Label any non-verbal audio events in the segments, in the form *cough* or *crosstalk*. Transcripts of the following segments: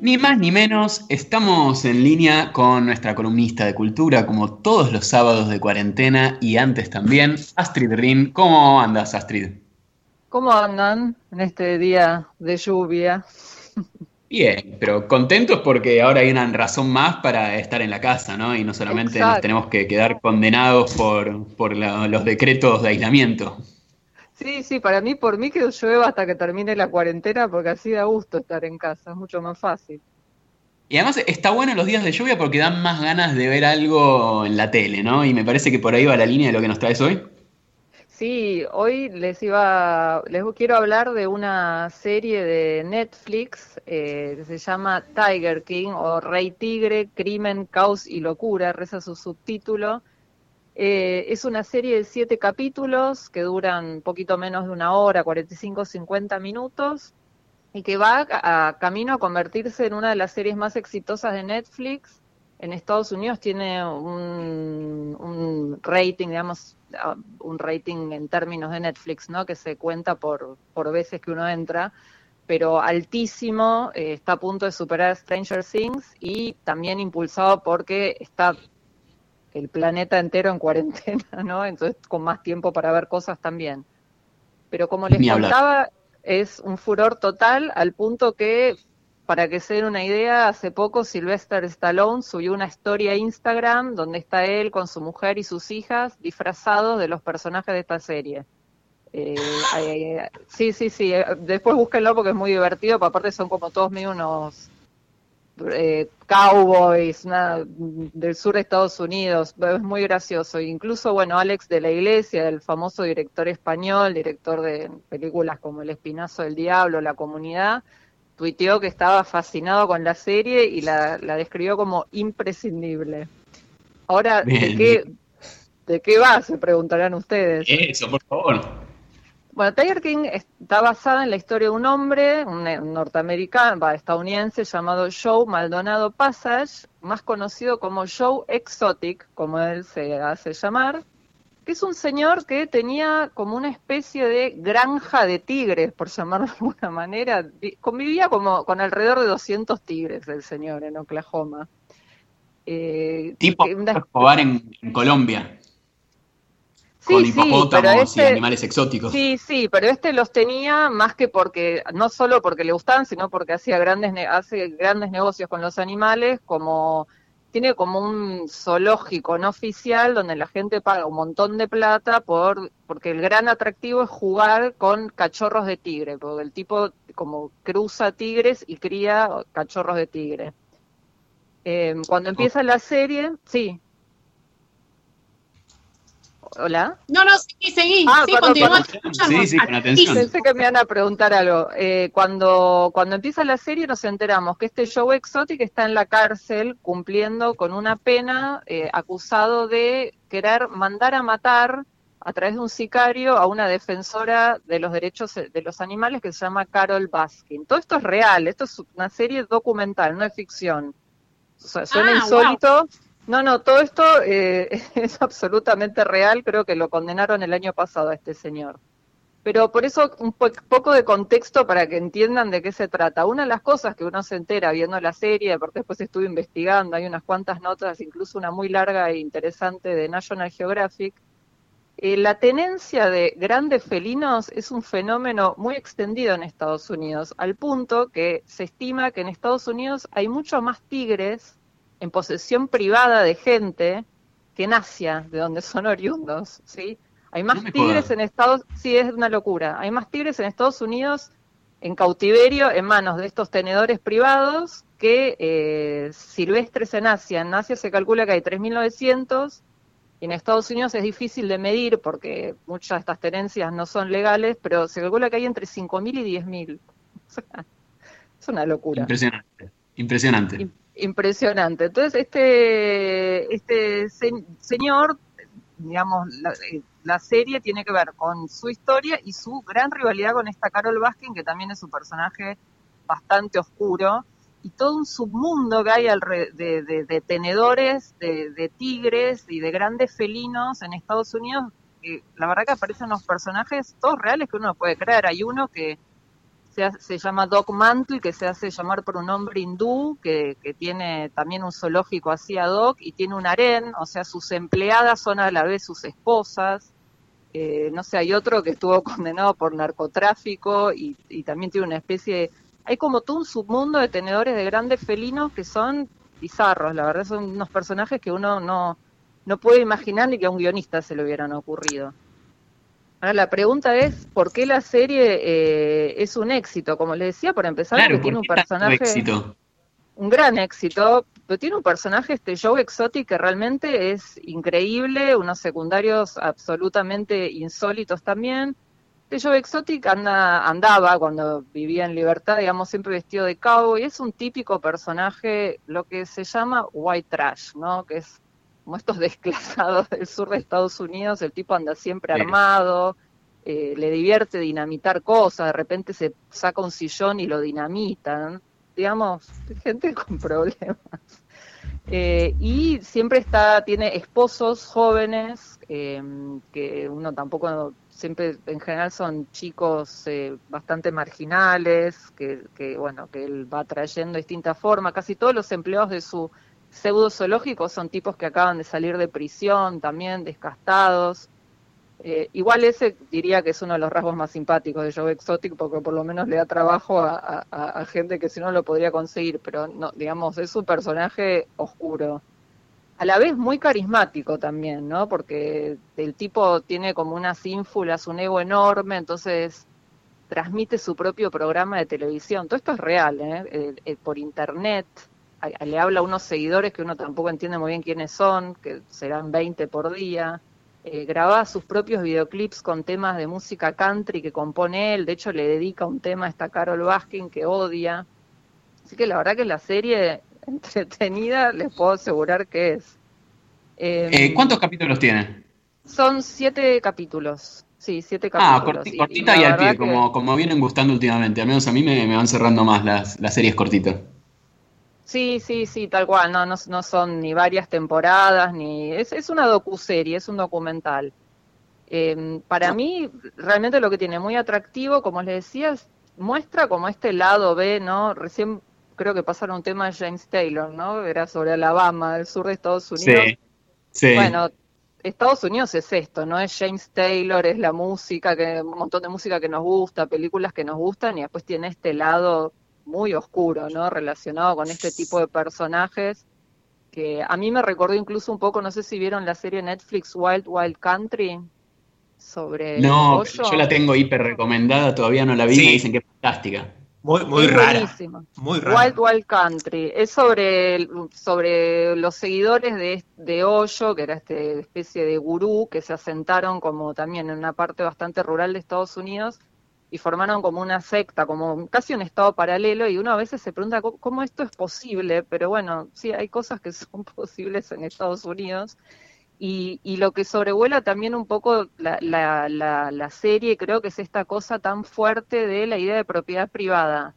Ni más ni menos, estamos en línea con nuestra columnista de cultura, como todos los sábados de cuarentena y antes también, Astrid Rin. ¿Cómo andas, Astrid? ¿Cómo andan en este día de lluvia? Bien, pero contentos porque ahora hay una razón más para estar en la casa, ¿no? Y no solamente nos tenemos que quedar condenados por, por los decretos de aislamiento. Sí, sí, para mí, por mí que llueva hasta que termine la cuarentena, porque así da gusto estar en casa, es mucho más fácil. Y además está bueno los días de lluvia porque dan más ganas de ver algo en la tele, ¿no? Y me parece que por ahí va la línea de lo que nos traes hoy. Sí, hoy les iba, les quiero hablar de una serie de Netflix eh, que se llama Tiger King o Rey Tigre, Crimen, Caos y Locura, reza su subtítulo. Eh, es una serie de siete capítulos que duran poquito menos de una hora, 45-50 minutos, y que va a, camino a convertirse en una de las series más exitosas de Netflix. En Estados Unidos tiene un, rating, digamos, un rating en términos de Netflix, ¿no? Que se cuenta por, por veces que uno entra, pero altísimo, eh, está a punto de superar Stranger Things y también impulsado porque está el planeta entero en cuarentena, *laughs* ¿no? Entonces con más tiempo para ver cosas también. Pero como les contaba, es un furor total al punto que para que se den una idea, hace poco Sylvester Stallone subió una historia a Instagram donde está él con su mujer y sus hijas disfrazados de los personajes de esta serie. Eh, *laughs* sí, sí, sí. Eh, después búsquenlo porque es muy divertido. aparte son como todos medio unos eh, cowboys del sur de Estados Unidos. Es muy gracioso. Incluso, bueno, Alex de la Iglesia, el famoso director español, director de películas como El Espinazo del Diablo, La Comunidad, tuiteó que estaba fascinado con la serie y la, describió como imprescindible. Ahora, ¿de qué, ¿de qué va? Se preguntarán ustedes. Eso, por favor. Bueno, Tiger King está basada en la historia de un hombre, un, norteamericano, estadounidense llamado Joe Maldonado Passage, más conocido como Joe Exotic, como él se hace llamar, que es un señor que tenía como una especie de granja de tigres, por llamarlo de alguna manera. Convivía como con alrededor de 200 tigres el señor en Oklahoma. Eh, tipo Escobar en, Colombia. Con hipopótamos y este animales exóticos. Sí, sí, pero este los tenía más que porque, no solo porque le gustaban, sino porque hacía grandes, hace grandes negocios con los animales, como tiene como un zoológico no oficial donde la gente paga un montón de plata por porque el gran atractivo es jugar con cachorros de tigre, porque el tipo como cruza tigres y cría cachorros de tigre. Eh, cuando empieza la serie, sí, Hola. No, no, sí, seguí. Ah, sí, continúa. Sí, sí, con atención. Pensé que me iban a preguntar algo. Eh, cuando, cuando empieza la serie nos enteramos que este Joe Exotic está en la cárcel cumpliendo con una pena eh, acusado de querer mandar a matar a través de un sicario a una defensora de los derechos de los animales que se llama Carol Baskin. Todo esto es real, esto es una serie documental, no es ficción. O sea, suena ah, insólito. No, no, todo esto eh, *laughs* es absolutamente real, creo que lo condenaron el año pasado a este señor. Pero por eso un poco de contexto para que entiendan de qué se trata. Una de las cosas que uno se entera viendo la serie, porque después estuve investigando, hay unas cuantas notas, incluso una muy larga e interesante de National Geographic, eh, la tenencia de grandes felinos es un fenómeno muy extendido en Estados Unidos, al punto que se estima que en Estados Unidos hay mucho más tigres en posesión privada de gente que en Asia, de donde son oriundos, ¿sí? Hay más tigres en Estados sí es una locura. Hay más tigres en Estados Unidos en cautiverio en manos de estos tenedores privados que eh, silvestres en Asia. En Asia se calcula que hay 3.900 y en Estados Unidos es difícil de medir porque muchas de estas tenencias no son legales, pero se calcula que hay entre 5.000 y 10.000. *laughs* es una locura. Impresionante, impresionante impresionante. Entonces, este, este señor, digamos, eh, la, serie tiene que ver con su historia y su gran rivalidad con esta Carol Baskin, que también es un personaje bastante oscuro, y todo un submundo que hay de, de, tenedores, de, tigres y de grandes felinos en Estados Unidos, que la verdad que aparecen unos personajes todos reales que uno puede creer. Hay uno que se, llama Doc Mantle, que se hace llamar por un hombre hindú, que, tiene también un zoológico así a Doc, y tiene un harén, o sea, sus empleadas son a la vez sus esposas. Eh, no sé, hay otro que estuvo *laughs* condenado por narcotráfico y, también tiene una especie de... Hay como todo un submundo de tenedores de grandes felinos que son bizarros, la verdad son unos personajes que uno no, no puede imaginar ni que a un guionista se le hubieran ocurrido. Ahora la pregunta es, ¿por qué la serie eh, es un éxito? Como le decía, por empezar, porque tiene un personaje... Éxito? Un gran éxito, pero tiene un personaje, este Joe Exotic, que realmente es increíble, unos secundarios absolutamente insólitos también. Este Joe Exotic anda, andaba cuando vivía en libertad, digamos, siempre vestido de cowboy. Es un típico personaje, lo que se llama white trash, ¿no? Que es como estos desclasados del sur de Estados Unidos, el tipo anda siempre armado, eh, le divierte dinamitar cosas, de repente se saca un sillón y lo dinamitan, digamos, gente *laughs* con problemas. Eh, y siempre está, tiene esposos jóvenes, em, que uno tampoco, siempre en general son chicos eh, bastante marginales, que, que, bueno, que él va trayendo de distintas formas, casi todos los empleados de su pseudo zoológicos son tipos que acaban de salir de prisión, también descastados. Eh, igual ese diría que es uno de los rasgos más simpáticos de Joe Exotic, porque por lo menos le da trabajo a, gente que si no lo podría conseguir, pero no, digamos, es un personaje oscuro. A la vez muy carismático también, ¿no? Porque el tipo tiene como unas ínfulas, un ego enorme, entonces transmite su propio programa de televisión. Todo esto es real, ¿eh? eh, eh por internet le habla a unos seguidores que uno tampoco entiende muy bien quiénes son, que serán 20 por día. Eh, graba sus propios videoclips con temas de música country que compone él. De hecho, le dedica un tema a esta Carol Baskin que odia. Así que la verdad que la serie *laughs* entretenida les puedo asegurar que es. Eh, ¿Cuántos capítulos tiene? Son siete capítulos. Sí, siete ah, capítulos. Ah, cortita y, al pie, como, como vienen gustando últimamente. Al menos a mí me, me van cerrando más las, las series cortitas. Sí, sí, sí, tal cual, no, no, no son ni varias temporadas, ni es, es una docuserie, es un documental. Em, para mí, realmente lo que tiene muy atractivo, como les decía, muestra como este lado B, ¿no? Recién creo que pasaron un tema de James Taylor, ¿no? Era sobre Alabama, el sur de Estados Unidos. Sí, sí. Bueno, Estados Unidos es esto, ¿no? Es James Taylor, es la música, que un montón de música que nos gusta, películas que nos gustan, y después tiene este lado muy oscuro, ¿no? Relacionado con este tipo de personajes que a mí me recordó incluso un poco, no sé si vieron la serie Netflix Wild Wild Country sobre No, yo la tengo hiper recomendada, todavía no la vi, me dicen que es fantástica. Muy, muy rara. Muy rara. Wild Wild Country. Es sobre, sobre los seguidores de, de Hoyo, que era esta especie de gurú que se asentaron como también en una parte bastante rural de Estados Unidos y formaron como una secta, como casi un estado paralelo, y uno a veces se pregunta cómo, esto es posible, pero bueno, sí, hay cosas que *laughs* son posibles en Estados Unidos. Y, y lo que sobrevuela también un poco la, la, la, serie, creo que es esta cosa tan fuerte de la idea de propiedad privada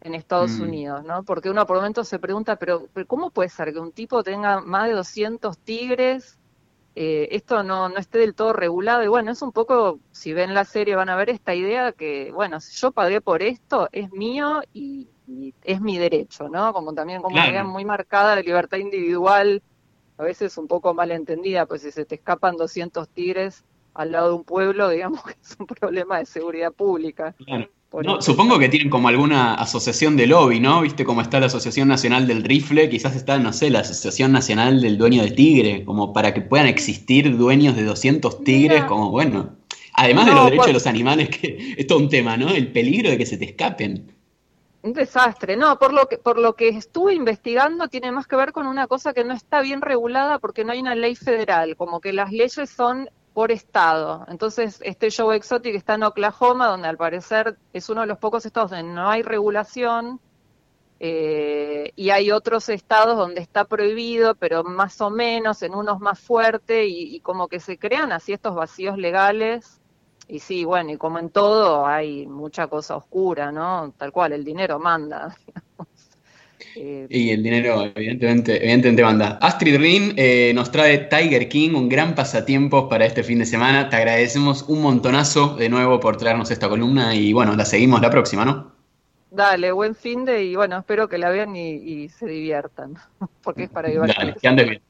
en Estados mm. Unidos, ¿no? Porque uno por momentos se pregunta, pero, pero ¿cómo puede ser que un tipo tenga más de 200 tigres eh, esto no, no esté del todo regulado. Y bueno, es un poco, si ven la serie van a ver esta idea que, bueno, si yo pagué por esto, es mío y, es mi derecho, ¿no? Como también como idea muy marcada de libertad individual, a veces un poco mal entendida, pues si se te escapan 200 tigres al lado de un pueblo, *laughs* digamos que es un problema de seguridad pública. No, supongo que tienen como alguna asociación de lobby, ¿no? Viste cómo está la Asociación Nacional del Rifle, quizás está, no sé, la Asociación Nacional del Dueño del Tigre, como para que puedan existir dueños de 200 tigres, como bueno. Además de los derechos de los animales, que es todo un tema, ¿no? El peligro de que se te escapen. Un desastre, no, por lo que por lo que estuve investigando tiene más que ver con una cosa que no está bien regulada porque no hay una ley federal, como que las leyes son por estado. Entonces, este show Exotic está en Oklahoma, donde al parecer es uno de los pocos estados donde no hay regulación, eh, y hay otros estados donde está prohibido, pero más o menos, en unos más fuerte, y, como que se crean así estos vacíos legales. Y sí, bueno, y como en todo hay mucha cosa oscura, ¿no? Tal cual, el dinero manda. *laughs* Eh, y el dinero, evidentemente, evidentemente manda. Astrid Rin eh, nos trae Tiger King, un gran pasatiempo para este fin de semana. Te agradecemos un montonazo de nuevo por traernos esta columna y bueno, la seguimos la próxima, ¿no? Dale, buen fin de y bueno, espero que la vean y, se diviertan, *laughs* porque es para llevar. Dale, que andes bien.